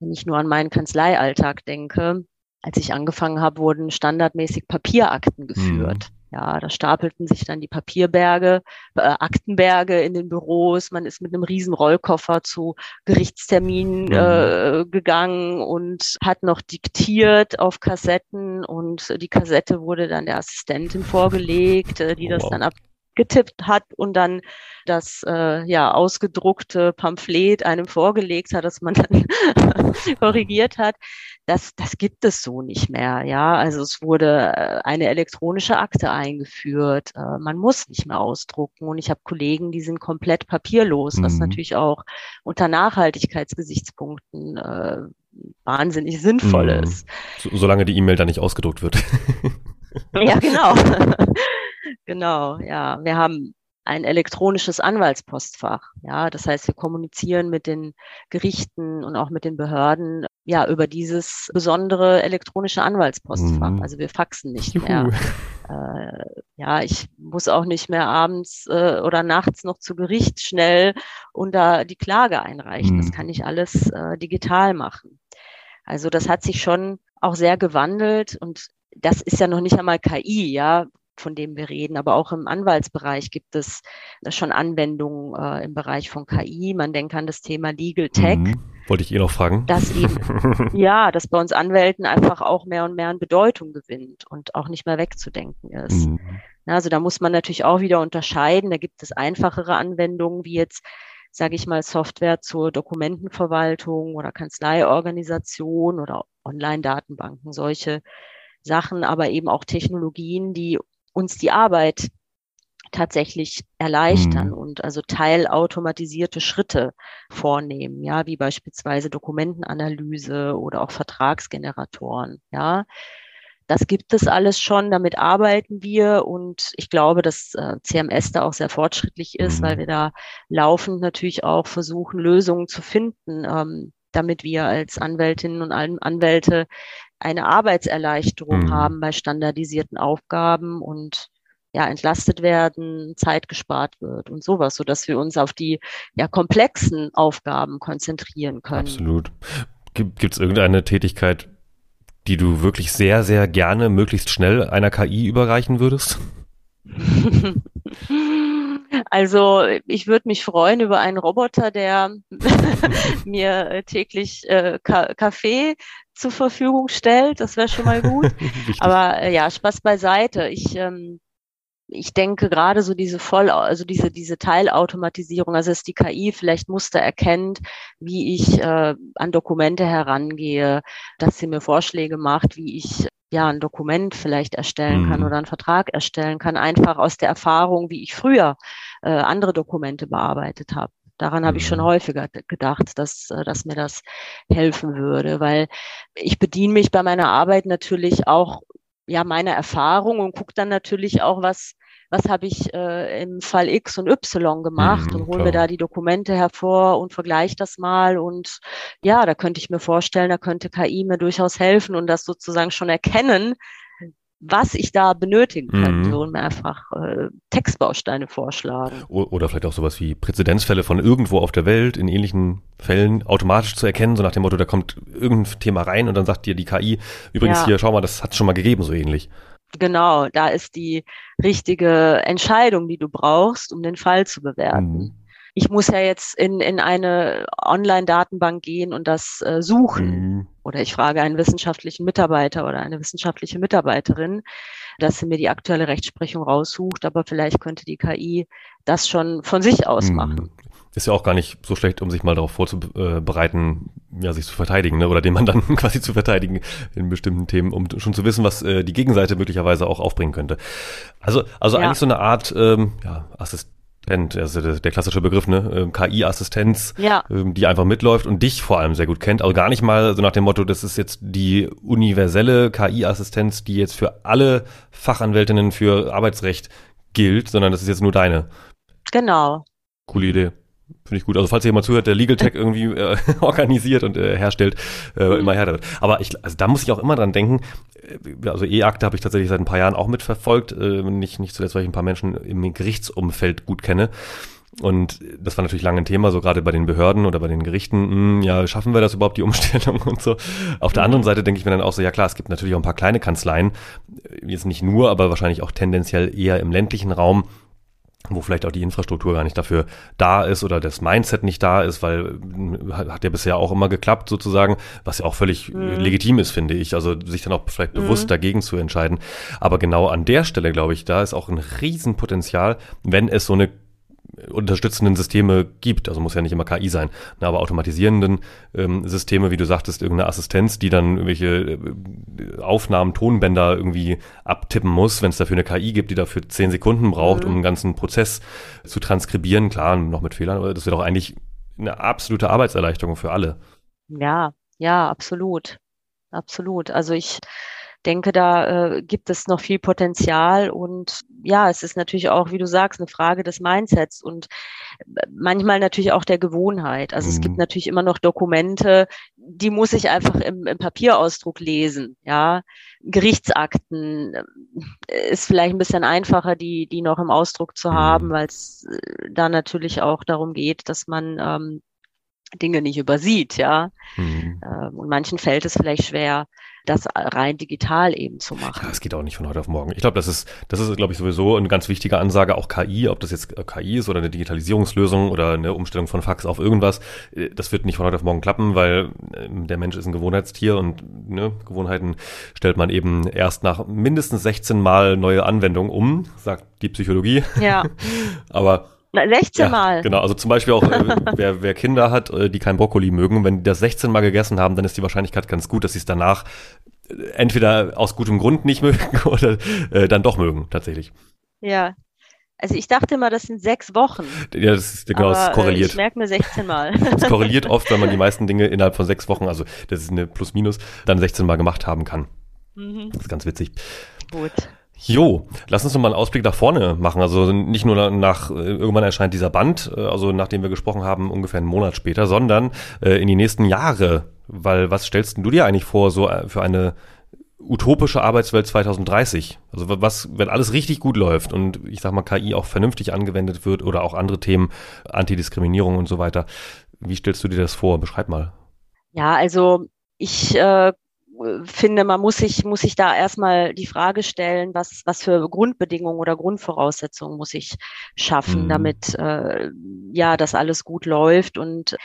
Wenn ich nur an meinen Kanzleialltag denke, als ich angefangen habe, wurden standardmäßig Papierakten geführt. Ja, da stapelten sich dann die Papierberge, äh, Aktenberge in den Büros. Man ist mit einem riesen Rollkoffer zu Gerichtsterminen mhm. äh, gegangen und hat noch diktiert auf Kassetten und die Kassette wurde dann der Assistentin vorgelegt, äh, die oh, das wow. dann ab getippt hat und dann das äh, ja ausgedruckte Pamphlet einem vorgelegt hat, das man dann *laughs* korrigiert hat. Das, das gibt es so nicht mehr. Ja, also es wurde äh, eine elektronische Akte eingeführt. Äh, man muss nicht mehr ausdrucken. Und ich habe Kollegen, die sind komplett papierlos, mhm. was natürlich auch unter Nachhaltigkeitsgesichtspunkten äh, wahnsinnig sinnvoll mhm. ist. So, solange die E-Mail da nicht ausgedruckt wird. *laughs* ja, genau. Genau, ja. Wir haben ein elektronisches Anwaltspostfach. Ja, das heißt, wir kommunizieren mit den Gerichten und auch mit den Behörden ja über dieses besondere elektronische Anwaltspostfach. Mhm. Also wir faxen nicht Juhu. mehr. Äh, ja, ich muss auch nicht mehr abends äh, oder nachts noch zu Gericht schnell und da die Klage einreichen. Mhm. Das kann ich alles äh, digital machen. Also das hat sich schon auch sehr gewandelt und das ist ja noch nicht einmal KI, ja von dem wir reden. Aber auch im Anwaltsbereich gibt es schon Anwendungen äh, im Bereich von KI. Man denkt an das Thema Legal Tech. Mhm. Wollte ich eh noch fragen. Dass eben, *laughs* ja, dass bei uns Anwälten einfach auch mehr und mehr an Bedeutung gewinnt und auch nicht mehr wegzudenken ist. Mhm. Also da muss man natürlich auch wieder unterscheiden. Da gibt es einfachere Anwendungen, wie jetzt sage ich mal, Software zur Dokumentenverwaltung oder Kanzleiorganisation oder Online-Datenbanken, solche Sachen, aber eben auch Technologien, die uns die Arbeit tatsächlich erleichtern mhm. und also teilautomatisierte Schritte vornehmen, ja, wie beispielsweise Dokumentenanalyse oder auch Vertragsgeneratoren, ja. Das gibt es alles schon, damit arbeiten wir und ich glaube, dass äh, CMS da auch sehr fortschrittlich ist, mhm. weil wir da laufend natürlich auch versuchen, Lösungen zu finden, ähm, damit wir als Anwältinnen und Anwälte eine Arbeitserleichterung mhm. haben bei standardisierten Aufgaben und ja, entlastet werden, Zeit gespart wird und sowas, so dass wir uns auf die ja komplexen Aufgaben konzentrieren können. Absolut. Gibt es irgendeine Tätigkeit, die du wirklich sehr, sehr gerne möglichst schnell einer KI überreichen würdest? *laughs* Also ich würde mich freuen über einen Roboter, der *laughs* mir äh, täglich äh, Kaffee zur Verfügung stellt. Das wäre schon mal gut. *laughs* Aber äh, ja, Spaß beiseite. Ich ähm, ich denke gerade so diese voll, also diese, diese Teilautomatisierung, also dass die KI vielleicht Muster erkennt, wie ich äh, an Dokumente herangehe, dass sie mir Vorschläge macht, wie ich ja ein Dokument vielleicht erstellen kann mhm. oder einen Vertrag erstellen kann, einfach aus der Erfahrung, wie ich früher äh, andere Dokumente bearbeitet habe. Daran habe ich schon mhm. häufiger gedacht, dass, äh, dass mir das helfen würde, weil ich bediene mich bei meiner Arbeit natürlich auch ja meiner Erfahrung und gucke dann natürlich auch, was was habe ich äh, im Fall X und Y gemacht mhm, und hole mir da die Dokumente hervor und vergleiche das mal. Und ja, da könnte ich mir vorstellen, da könnte KI mir durchaus helfen und das sozusagen schon erkennen, was ich da benötigen könnte mhm. und mir einfach äh, Textbausteine vorschlagen. Oder vielleicht auch sowas wie Präzedenzfälle von irgendwo auf der Welt in ähnlichen Fällen automatisch zu erkennen, so nach dem Motto, da kommt irgendein Thema rein und dann sagt dir die KI, übrigens ja. hier, schau mal, das hat es schon mal gegeben, so ähnlich. Genau, da ist die richtige Entscheidung, die du brauchst, um den Fall zu bewerten. Mhm. Ich muss ja jetzt in, in eine Online-Datenbank gehen und das äh, suchen. Mhm. Oder ich frage einen wissenschaftlichen Mitarbeiter oder eine wissenschaftliche Mitarbeiterin, dass sie mir die aktuelle Rechtsprechung raussucht, aber vielleicht könnte die KI das schon von sich aus mhm. machen. Ist ja auch gar nicht so schlecht, um sich mal darauf vorzubereiten, ja, sich zu verteidigen, ne? oder den man dann *laughs* quasi zu verteidigen in bestimmten Themen, um schon zu wissen, was äh, die Gegenseite möglicherweise auch aufbringen könnte. Also, also ja. eigentlich so eine Art ähm, ja, Assistent, also der, der klassische Begriff, ne? Ähm, KI-Assistenz, ja. ähm, die einfach mitläuft und dich vor allem sehr gut kennt. Also gar nicht mal so nach dem Motto, das ist jetzt die universelle KI-Assistenz, die jetzt für alle Fachanwältinnen für Arbeitsrecht gilt, sondern das ist jetzt nur deine. Genau. Coole Idee. Finde ich gut. Also falls jemand zuhört, der Legal Tech irgendwie äh, *laughs* organisiert und äh, herstellt, äh, mhm. immer her damit. Aber ich, also da muss ich auch immer dran denken. Äh, also E-Akte habe ich tatsächlich seit ein paar Jahren auch mitverfolgt. Äh, nicht, nicht zuletzt, weil ich ein paar Menschen im Gerichtsumfeld gut kenne. Und das war natürlich lange ein Thema, so gerade bei den Behörden oder bei den Gerichten. Mh, hm, ja, schaffen wir das überhaupt, die *laughs* Umstellung und so. Auf der anderen Seite denke ich mir dann auch so, ja klar, es gibt natürlich auch ein paar kleine Kanzleien, jetzt nicht nur, aber wahrscheinlich auch tendenziell eher im ländlichen Raum, wo vielleicht auch die Infrastruktur gar nicht dafür da ist oder das Mindset nicht da ist, weil hat ja bisher auch immer geklappt sozusagen, was ja auch völlig mhm. legitim ist, finde ich. Also sich dann auch vielleicht bewusst mhm. dagegen zu entscheiden. Aber genau an der Stelle, glaube ich, da ist auch ein Riesenpotenzial, wenn es so eine unterstützenden Systeme gibt. Also muss ja nicht immer KI sein, ne, aber automatisierenden ähm, Systeme, wie du sagtest, irgendeine Assistenz, die dann irgendwelche äh, Aufnahmen, Tonbänder irgendwie abtippen muss, wenn es dafür eine KI gibt, die dafür zehn Sekunden braucht, mhm. um einen ganzen Prozess zu transkribieren. Klar, noch mit Fehlern, aber das wäre doch eigentlich eine absolute Arbeitserleichterung für alle. Ja, ja, absolut. Absolut. Also ich denke, da äh, gibt es noch viel Potenzial und ja, es ist natürlich auch, wie du sagst, eine Frage des Mindsets und äh, manchmal natürlich auch der Gewohnheit. Also mhm. es gibt mhm. natürlich immer noch Dokumente, die muss ich einfach im, im Papierausdruck lesen, ja. Gerichtsakten äh, ist vielleicht ein bisschen einfacher, die, die noch im Ausdruck zu haben, mhm. weil es äh, da natürlich auch darum geht, dass man ähm, Dinge nicht übersieht, ja. Mhm. Ähm, und manchen fällt es vielleicht schwer, das rein digital eben zu machen. Ja, es geht auch nicht von heute auf morgen. Ich glaube, das ist, das ist, glaube ich, sowieso eine ganz wichtige Ansage, auch KI, ob das jetzt äh, KI ist oder eine Digitalisierungslösung oder eine Umstellung von Fax auf irgendwas. Äh, das wird nicht von heute auf morgen klappen, weil ähm, der Mensch ist ein Gewohnheitstier und ne, Gewohnheiten stellt man eben erst nach mindestens 16 Mal neue Anwendungen um, sagt die Psychologie. Ja. *laughs* Aber 16 Mal. genau, also zum Beispiel auch, äh, *laughs* wer, wer Kinder hat, äh, die kein Brokkoli mögen, wenn die das 16 Mal gegessen haben, dann ist die Wahrscheinlichkeit ganz gut, dass sie es danach äh, entweder aus gutem Grund nicht mögen *laughs* oder äh, dann doch mögen, tatsächlich. Ja. Also ich dachte immer, das sind sechs Wochen. Ja, das ist genau, das korreliert. Ich merke mir 16 Mal. *laughs* Es korreliert oft, wenn man die meisten Dinge innerhalb von sechs Wochen, also das ist eine Plus-Minus, dann 16 Mal gemacht haben kann. Mhm. Das ist ganz witzig. Gut. Jo, lass uns noch mal einen Ausblick nach vorne machen. Also nicht nur nach, äh, irgendwann erscheint dieser Band, äh, also nachdem wir gesprochen haben, ungefähr einen Monat später, sondern äh, in die nächsten Jahre. Weil was stellst du dir eigentlich vor, so für eine utopische Arbeitswelt 2030? Also was, wenn alles richtig gut läuft und ich sag mal KI auch vernünftig angewendet wird oder auch andere Themen, Antidiskriminierung und so weiter. Wie stellst du dir das vor? Beschreib mal. Ja, also ich äh, finde, man muss sich, muss sich da erstmal die Frage stellen, was, was für Grundbedingungen oder Grundvoraussetzungen muss ich schaffen, mhm. damit äh, ja das alles gut läuft. Und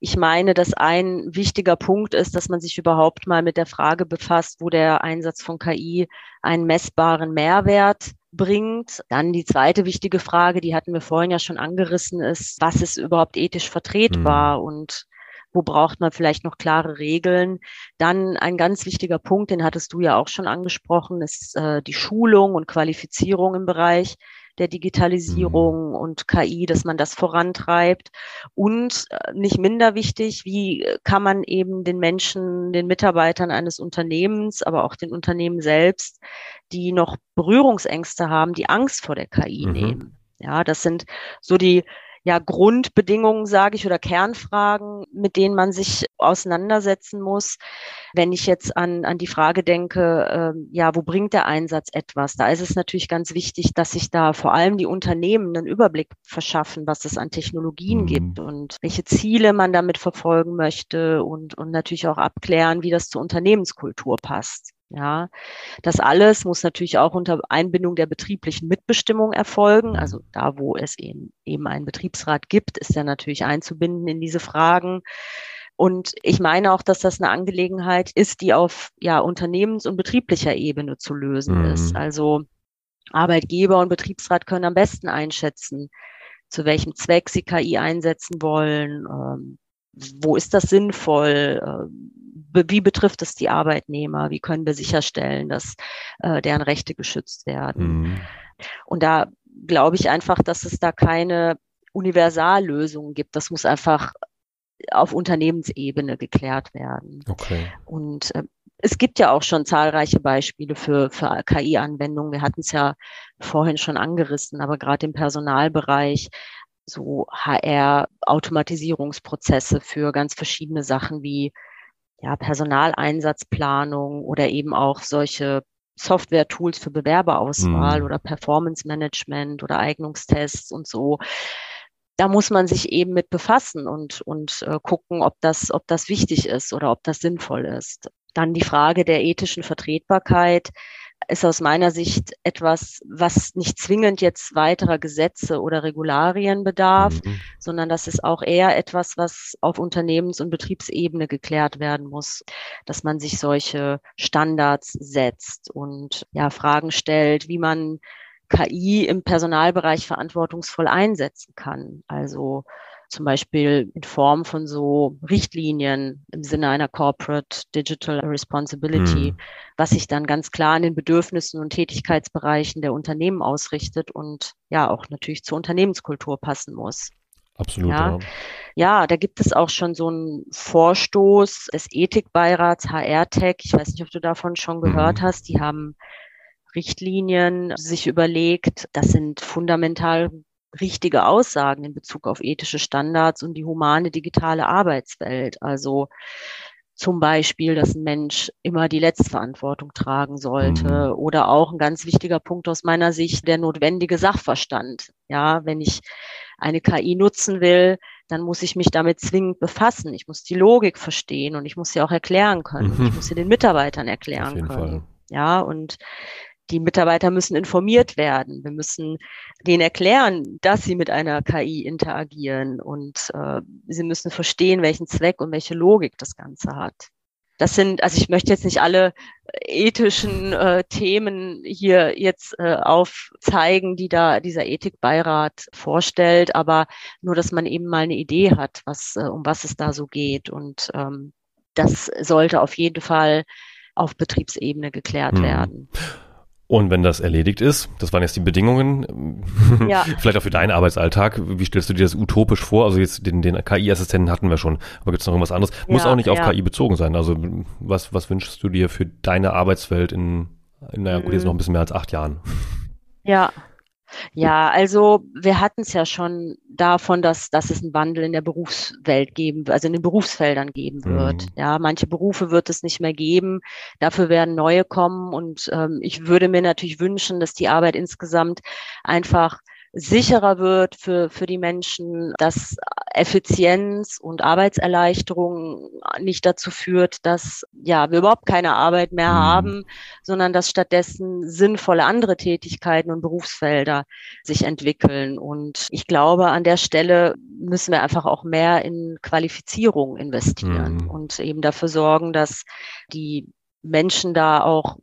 ich meine, dass ein wichtiger Punkt ist, dass man sich überhaupt mal mit der Frage befasst, wo der Einsatz von KI einen messbaren Mehrwert bringt. Dann die zweite wichtige Frage, die hatten wir vorhin ja schon angerissen, ist, was ist überhaupt ethisch vertretbar mhm. und wo braucht man vielleicht noch klare Regeln. Dann ein ganz wichtiger Punkt, den hattest du ja auch schon angesprochen, ist äh, die Schulung und Qualifizierung im Bereich der Digitalisierung mhm. und KI, dass man das vorantreibt. Und äh, nicht minder wichtig, wie kann man eben den Menschen, den Mitarbeitern eines Unternehmens, aber auch den Unternehmen selbst, die noch Berührungsängste haben, die Angst vor der KI mhm. nehmen. Ja, das sind so die ja, Grundbedingungen, sage ich, oder Kernfragen, mit denen man sich auseinandersetzen muss. Wenn ich jetzt an, an die Frage denke, äh, ja, wo bringt der Einsatz etwas? Da ist es natürlich ganz wichtig, dass sich da vor allem die Unternehmen einen Überblick verschaffen, was es an Technologien mhm. gibt und welche Ziele man damit verfolgen möchte und, und natürlich auch abklären, wie das zur Unternehmenskultur passt. Ja, das alles muss natürlich auch unter Einbindung der betrieblichen Mitbestimmung erfolgen. Mhm. Also da, wo es eben, eben einen Betriebsrat gibt, ist er natürlich einzubinden in diese Fragen. Und ich meine auch, dass das eine Angelegenheit ist, die auf ja, unternehmens- und betrieblicher Ebene zu lösen mhm. ist. Also Arbeitgeber und Betriebsrat können am besten einschätzen, zu welchem Zweck sie KI einsetzen wollen, ähm, wo ist das sinnvoll, ähm, wie betrifft es die Arbeitnehmer? Wie können wir sicherstellen, dass äh, deren Rechte geschützt werden? Mhm. Und da glaube ich einfach, dass es da keine Universallösung gibt. Das muss einfach auf Unternehmensebene geklärt werden. Okay. Und äh, es gibt ja auch schon zahlreiche Beispiele für, für KI-Anwendungen. Wir hatten es ja vorhin schon angerissen, aber gerade im Personalbereich so HR-Automatisierungsprozesse für ganz verschiedene Sachen wie ja, Personaleinsatzplanung oder eben auch solche Software-Tools für Bewerberauswahl mhm. oder Performance-Management oder Eignungstests und so. da muss man sich eben mit befassen und, und äh, gucken, ob das, ob das wichtig ist oder ob das sinnvoll ist. Dann die Frage der ethischen Vertretbarkeit ist aus meiner Sicht etwas, was nicht zwingend jetzt weiterer Gesetze oder Regularien bedarf, mhm. sondern das ist auch eher etwas, was auf Unternehmens- und Betriebsebene geklärt werden muss, dass man sich solche Standards setzt und ja Fragen stellt, wie man KI im Personalbereich verantwortungsvoll einsetzen kann. Also zum Beispiel in Form von so Richtlinien im Sinne einer Corporate Digital Responsibility, hm. was sich dann ganz klar an den Bedürfnissen und Tätigkeitsbereichen der Unternehmen ausrichtet und ja auch natürlich zur Unternehmenskultur passen muss. Absolut. Ja. ja, da gibt es auch schon so einen Vorstoß des Ethikbeirats HR-Tech. Ich weiß nicht, ob du davon schon gehört mhm. hast. Die haben Richtlinien sich überlegt. Das sind fundamental richtige Aussagen in Bezug auf ethische Standards und die humane digitale Arbeitswelt. Also zum Beispiel, dass ein Mensch immer die Letztverantwortung tragen sollte mhm. oder auch ein ganz wichtiger Punkt aus meiner Sicht, der notwendige Sachverstand. Ja, wenn ich eine KI nutzen will, dann muss ich mich damit zwingend befassen. Ich muss die Logik verstehen und ich muss sie auch erklären können. Mhm. Ich muss sie den Mitarbeitern erklären können. Fall. Ja, und die Mitarbeiter müssen informiert werden. Wir müssen denen erklären, dass sie mit einer KI interagieren und äh, sie müssen verstehen, welchen Zweck und welche Logik das Ganze hat. Das sind, also ich möchte jetzt nicht alle ethischen äh, Themen hier jetzt äh, aufzeigen, die da dieser Ethikbeirat vorstellt, aber nur, dass man eben mal eine Idee hat, was, äh, um was es da so geht. Und ähm, das sollte auf jeden Fall auf Betriebsebene geklärt hm. werden. Und wenn das erledigt ist, das waren jetzt die Bedingungen, ja. *laughs* vielleicht auch für deinen Arbeitsalltag, wie stellst du dir das utopisch vor? Also jetzt den, den KI-Assistenten hatten wir schon, aber gibt es noch irgendwas anderes? Muss ja, auch nicht auf ja. KI bezogen sein. Also was, was wünschst du dir für deine Arbeitswelt in, in naja, gut, jetzt noch ein bisschen mehr als acht Jahren? Ja, ja, also wir hatten es ja schon davon, dass, dass es einen Wandel in der Berufswelt geben, also in den Berufsfeldern geben wird. Mhm. Ja, manche Berufe wird es nicht mehr geben. Dafür werden neue kommen. Und ähm, ich würde mir natürlich wünschen, dass die Arbeit insgesamt einfach sicherer wird für, für die Menschen, dass Effizienz und Arbeitserleichterung nicht dazu führt, dass ja, wir überhaupt keine Arbeit mehr mhm. haben, sondern dass stattdessen sinnvolle andere Tätigkeiten und Berufsfelder sich entwickeln. Und ich glaube, an der Stelle müssen wir einfach auch mehr in Qualifizierung investieren mhm. und eben dafür sorgen, dass die Menschen da auch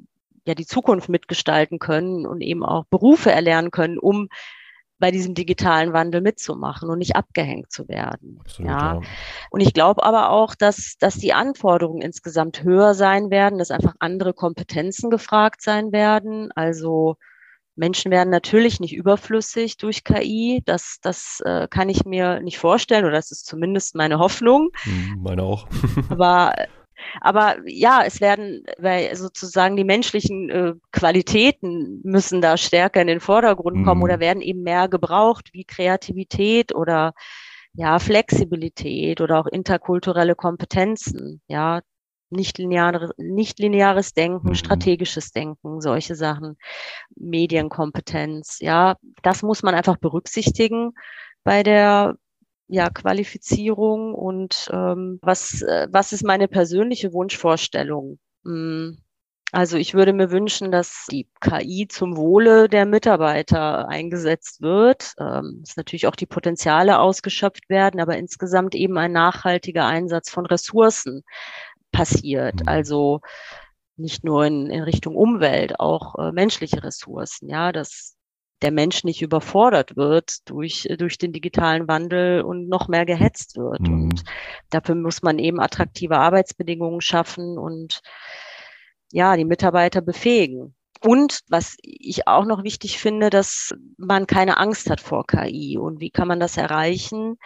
ja die Zukunft mitgestalten können und eben auch Berufe erlernen können, um bei diesem digitalen Wandel mitzumachen und nicht abgehängt zu werden. Absolut, ja. ja. Und ich glaube aber auch, dass, dass die Anforderungen insgesamt höher sein werden, dass einfach andere Kompetenzen gefragt sein werden. Also Menschen werden natürlich nicht überflüssig durch KI. Das, das äh, kann ich mir nicht vorstellen oder das ist zumindest meine Hoffnung. Hm, meine auch. *laughs* aber aber ja, es werden, weil sozusagen die menschlichen äh, Qualitäten müssen da stärker in den Vordergrund kommen mhm. oder werden eben mehr gebraucht, wie Kreativität oder ja, Flexibilität oder auch interkulturelle Kompetenzen, ja, nicht lineares, nicht lineares Denken, mhm. strategisches Denken, solche Sachen, Medienkompetenz, ja, das muss man einfach berücksichtigen bei der ja, Qualifizierung und ähm, was, äh, was ist meine persönliche Wunschvorstellung? Hm. Also ich würde mir wünschen, dass die KI zum Wohle der Mitarbeiter eingesetzt wird, ähm, dass natürlich auch die Potenziale ausgeschöpft werden, aber insgesamt eben ein nachhaltiger Einsatz von Ressourcen passiert. Mhm. Also nicht nur in, in Richtung Umwelt, auch äh, menschliche Ressourcen, ja, dass der Mensch nicht überfordert wird durch, durch den digitalen Wandel und noch mehr gehetzt wird. Mhm. Und dafür muss man eben attraktive Arbeitsbedingungen schaffen und ja, die Mitarbeiter befähigen. Und was ich auch noch wichtig finde, dass man keine Angst hat vor KI. Und wie kann man das erreichen?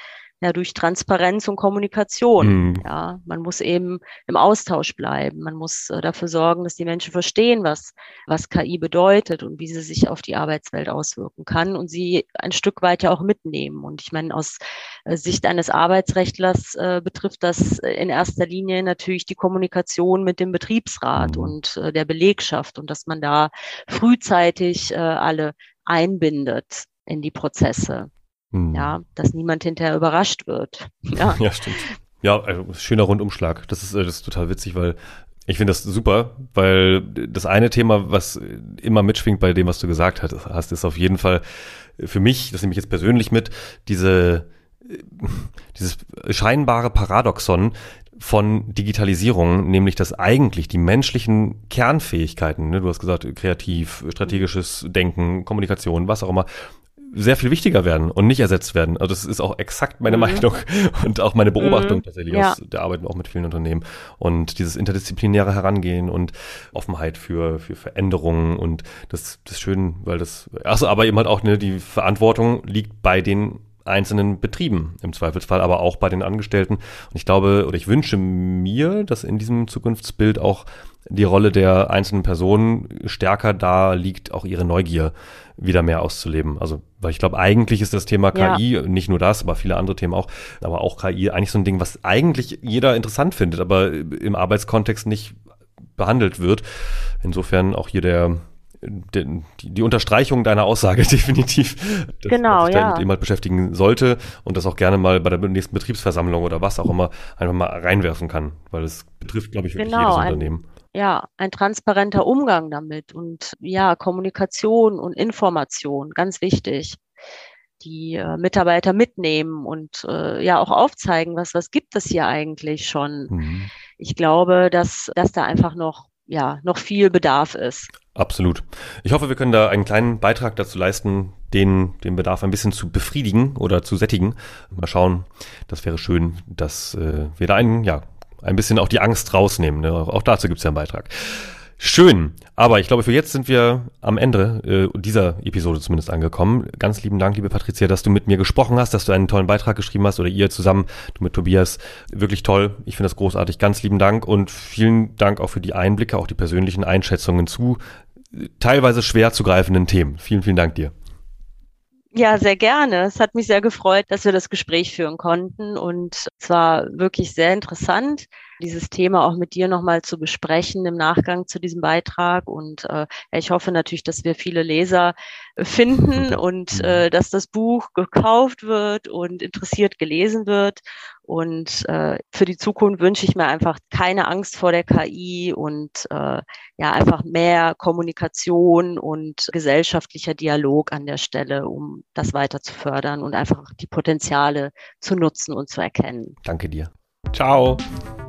Ja, durch Transparenz und Kommunikation. Mhm. Ja, man muss eben im Austausch bleiben. Man muss äh, dafür sorgen, dass die Menschen verstehen, was, was KI bedeutet und wie sie sich auf die Arbeitswelt auswirken kann und sie ein Stück weit ja auch mitnehmen. Und ich meine, aus äh, Sicht eines Arbeitsrechtlers äh, betrifft das in erster Linie natürlich die Kommunikation mit dem Betriebsrat mhm. und äh, der Belegschaft und dass man da frühzeitig äh, alle einbindet in die Prozesse. Hm. Ja, dass niemand hinterher überrascht wird. *laughs* Ja, ja stimmt. Ja, also schöner Rundumschlag. Das ist, äh, das ist total witzig, weil ich finde das super, weil das eine Thema, was immer mitschwingt bei dem, was du gesagt hast, ist auf jeden Fall für mich, das nehme ich jetzt persönlich mit, diese, dieses scheinbare Paradoxon von Digitalisierung, nämlich dass eigentlich die menschlichen Kernfähigkeiten, ne, du hast gesagt, kreativ, strategisches Denken, Kommunikation, was auch immer, sehr viel wichtiger werden und nicht ersetzt werden. Also das ist auch exakt meine mhm. Meinung *laughs* und auch meine Beobachtung mhm. tatsächlich ja. aus der Arbeit auch mit vielen Unternehmen. Und dieses interdisziplinäre Herangehen und Offenheit für, für Veränderungen und das, das schön, weil das, achso, aber eben halt auch, ne, die Verantwortung liegt bei den einzelnen Betrieben im Zweifelsfall, aber auch bei den Angestellten. Und ich glaube oder ich wünsche mir, dass in diesem Zukunftsbild auch die Rolle der einzelnen Personen stärker da liegt, auch ihre Neugier wieder mehr auszuleben. Also, weil ich glaube, eigentlich ist das Thema KI, ja. nicht nur das, aber viele andere Themen auch, aber auch KI eigentlich so ein Ding, was eigentlich jeder interessant findet, aber im Arbeitskontext nicht behandelt wird. Insofern auch hier der, die, die Unterstreichung deiner Aussage *laughs* definitiv, dass genau, man sich ja. mit dem halt beschäftigen sollte und das auch gerne mal bei der nächsten Betriebsversammlung oder was auch immer einfach mal reinwerfen kann, weil es betrifft, glaube ich, wirklich genau, jedes Unternehmen ja, ein transparenter Umgang damit und ja, Kommunikation und Information, ganz wichtig. Die äh, Mitarbeiter mitnehmen und äh, ja auch aufzeigen, was, was gibt es hier eigentlich schon. Mhm. Ich glaube, dass, dass da einfach noch, ja, noch viel Bedarf ist. Absolut. Ich hoffe, wir können da einen kleinen Beitrag dazu leisten, den, den Bedarf ein bisschen zu befriedigen oder zu sättigen. Mal schauen. Das wäre schön, dass äh, wir da einen, ja, ein bisschen auch die Angst rausnehmen. Ne? Auch dazu gibt es ja einen Beitrag. Schön, aber ich glaube, für jetzt sind wir am Ende äh, dieser Episode zumindest angekommen. Ganz lieben Dank, liebe Patricia, dass du mit mir gesprochen hast, dass du einen tollen Beitrag geschrieben hast oder ihr zusammen, du mit Tobias. Wirklich toll. Ich finde das großartig. Ganz lieben Dank und vielen Dank auch für die Einblicke, auch die persönlichen Einschätzungen zu teilweise schwer zu greifenden Themen. Vielen, vielen Dank dir. Ja, sehr gerne. Es hat mich sehr gefreut, dass wir das Gespräch führen konnten und es war wirklich sehr interessant, dieses Thema auch mit dir nochmal zu besprechen im Nachgang zu diesem Beitrag. Und äh, ich hoffe natürlich, dass wir viele Leser finden *laughs* und äh, dass das Buch gekauft wird und interessiert gelesen wird. Und äh, für die Zukunft wünsche ich mir einfach keine Angst vor der KI und äh, ja einfach mehr Kommunikation und gesellschaftlicher Dialog an der Stelle, um das weiter zu fördern und einfach die Potenziale zu nutzen und zu erkennen. Danke dir. Ciao.